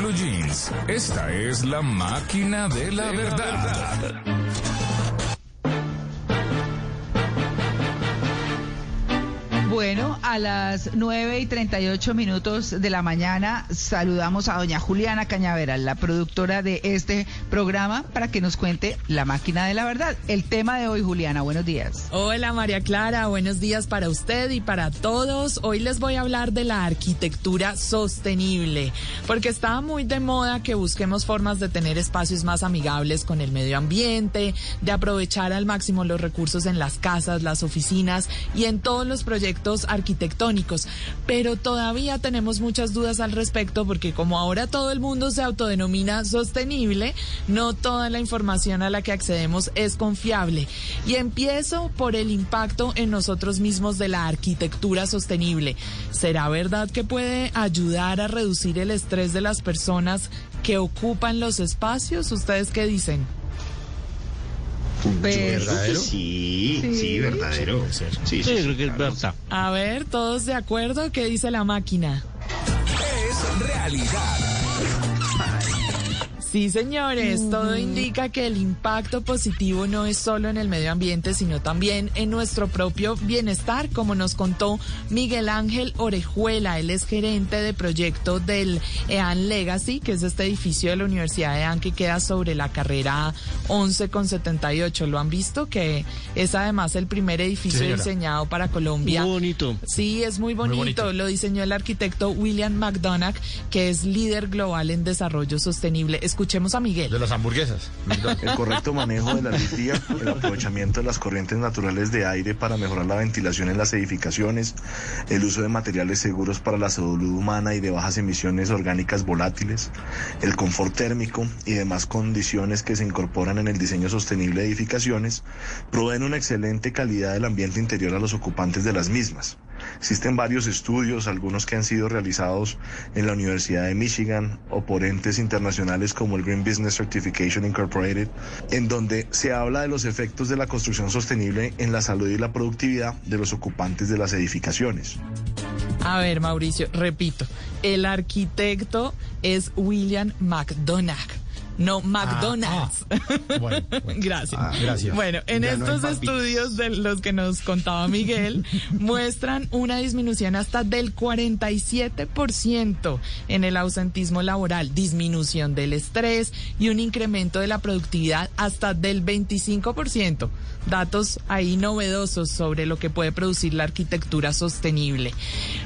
Blue Jeans, esta es la máquina de la verdad. Bueno, a las 9 y 38 minutos de la mañana saludamos a doña Juliana Cañaveral, la productora de este programa, para que nos cuente la máquina de la verdad. El tema de hoy, Juliana, buenos días. Hola María Clara, buenos días para usted y para todos. Hoy les voy a hablar de la arquitectura sostenible, porque está muy de moda que busquemos formas de tener espacios más amigables con el medio ambiente, de aprovechar al máximo los recursos en las casas, las oficinas y en todos los proyectos arquitectónicos, pero todavía tenemos muchas dudas al respecto porque como ahora todo el mundo se autodenomina sostenible, no toda la información a la que accedemos es confiable. Y empiezo por el impacto en nosotros mismos de la arquitectura sostenible. ¿Será verdad que puede ayudar a reducir el estrés de las personas que ocupan los espacios? ¿Ustedes qué dicen? ¿Verdadero? Sí, sí, verdadero. Sí, sí, creo que es verdad. A ver, todos de acuerdo, ¿qué dice la máquina? Es realidad. Sí, señores, todo indica que el impacto positivo no es solo en el medio ambiente, sino también en nuestro propio bienestar, como nos contó Miguel Ángel Orejuela. Él es gerente de proyecto del EAN Legacy, que es este edificio de la Universidad de EAN que queda sobre la carrera 11 con 78. ¿Lo han visto? Que es además el primer edificio diseñado para Colombia. Muy bonito. Sí, es muy bonito. Lo diseñó el arquitecto William McDonagh, que es líder global en desarrollo sostenible. Escuchemos a Miguel. De las hamburguesas. El correcto manejo de la luz el aprovechamiento de las corrientes naturales de aire para mejorar la ventilación en las edificaciones, el uso de materiales seguros para la salud humana y de bajas emisiones orgánicas volátiles, el confort térmico y demás condiciones que se incorporan en el diseño sostenible de edificaciones, proveen una excelente calidad del ambiente interior a los ocupantes de las mismas. Existen varios estudios, algunos que han sido realizados en la Universidad de Michigan o por entes internacionales como el Green Business Certification Incorporated, en donde se habla de los efectos de la construcción sostenible en la salud y la productividad de los ocupantes de las edificaciones. A ver, Mauricio, repito, el arquitecto es William McDonagh no McDonald's. Ah, ah. Bueno, bueno. gracias. Ah, gracias. Bueno, en Ya estos estudios de los que nos contaba Miguel, muestran una disminución hasta del 47% en el ausentismo laboral, disminución del estrés y un incremento de la productividad hasta del 25%. Datos ahí novedosos sobre lo que puede producir la arquitectura sostenible.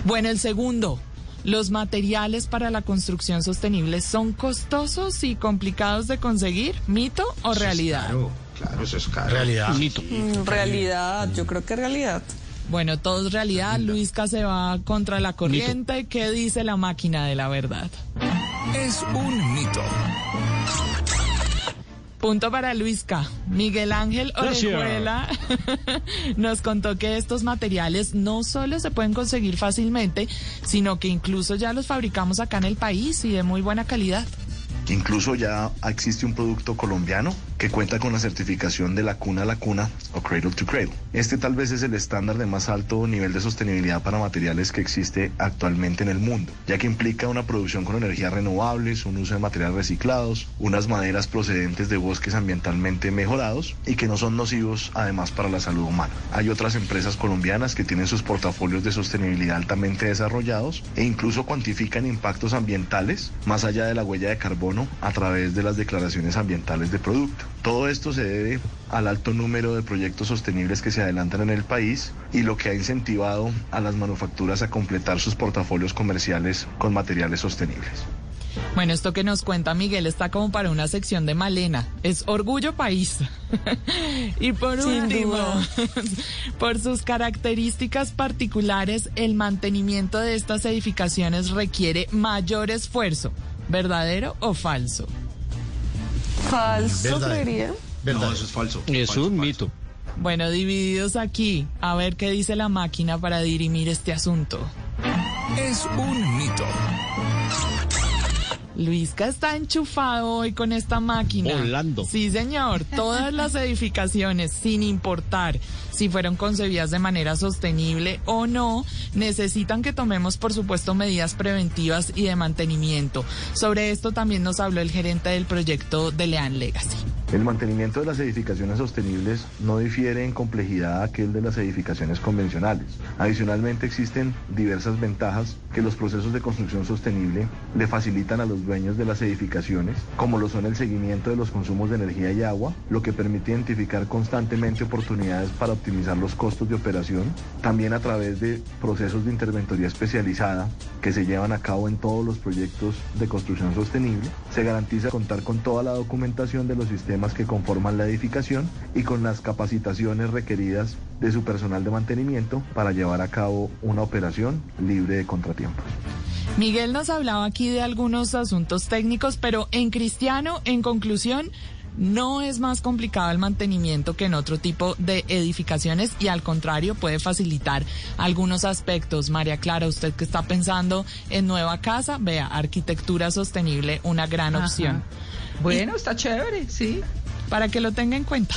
Bueno, el segundo, ¿Los materiales para la construcción sostenible son costosos y complicados de conseguir? ¿Mito o realidad? Claro, claro, eso es caro. Realidad. Bonito. Mm, Realidad, yo creo que realidad. Bueno, todo es realidad. Luisca se va contra la corriente. ¿Qué dice la máquina de la verdad? Es un mito. Punto para Luisca. Miguel Ángel. Orejuela nos contó que estos materiales no solo se pueden conseguir fácilmente, sino que incluso ya los fabricamos acá en el país y de muy buena calidad. Incluso ya existe un producto colombiano que cuenta con la certificación de la cuna a la cuna o cradle to cradle. Este tal vez es el estándar de más alto nivel de sostenibilidad para materiales que existe actualmente en el mundo, ya que implica una producción con energías renovables, un uso de materiales reciclados, unas maderas procedentes de bosques ambientalmente mejorados y que no son nocivos además para la salud humana. Hay otras empresas colombianas que tienen sus portafolios de sostenibilidad altamente desarrollados e incluso cuantifican impactos ambientales más allá de la huella de carbono a través de las declaraciones ambientales de producto. Todo esto se debe al alto número de proyectos sostenibles que se adelantan en el país y lo que ha incentivado a las manufacturas a completar sus portafolios comerciales con materiales sostenibles. Bueno, esto que nos cuenta Miguel está como para una sección de Malena. Es Orgullo País. y por Sin último, por sus características particulares, el mantenimiento de estas edificaciones requiere mayor esfuerzo. ¿verdadero o falso? Falso, Verdad. creería. ¿Verdad? No, eso es falso. Es Falso, un falso. mito. Bueno, divididos aquí, a ver qué dice la máquina para dirimir este asunto. Es un mito. Luisca está enchufado hoy con esta máquina. Volando. Sí, señor. Todas las edificaciones, sin importar si fueron concebidas de manera sostenible o no, necesitan que tomemos, por supuesto, medidas preventivas y de mantenimiento. Sobre esto también nos habló el gerente del proyecto de Lean Legacy. El mantenimiento de las edificaciones sostenibles no difiere en complejidad a aquel de las edificaciones convencionales. Adicionalmente existen diversas ventajas que los procesos de construcción sostenible le facilitan a los dueños de las edificaciones, como lo son el seguimiento de los consumos de energía y agua, lo que permite identificar constantemente oportunidades para optimizar los costos de operación, también a través de procesos de interventoría especializada que se llevan a cabo en todos los proyectos de construcción sostenible, se garantiza contar con toda la documentación de los sistemas que conforman la edificación y con las capacitaciones requeridas de su personal de mantenimiento para llevar a cabo una operación libre de contratiempos. Miguel nos hablaba aquí de algunos asuntos técnicos, pero en cristiano, en conclusión, no es más complicado el mantenimiento que en otro tipo de edificaciones y al contrario puede facilitar algunos aspectos. María Clara, usted que está pensando en nueva casa, vea, arquitectura sostenible, una gran Ajá. opción. Bueno, está chévere, sí. Para que lo tenga en cuenta.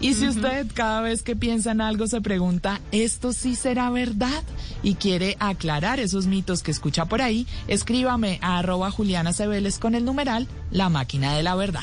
Y si usted cada vez que piensa en algo se pregunta, ¿esto sí será verdad? Y quiere aclarar esos mitos que escucha por ahí, escríbame a arroba Juliana Cebeles con el numeral La Máquina de la Verdad.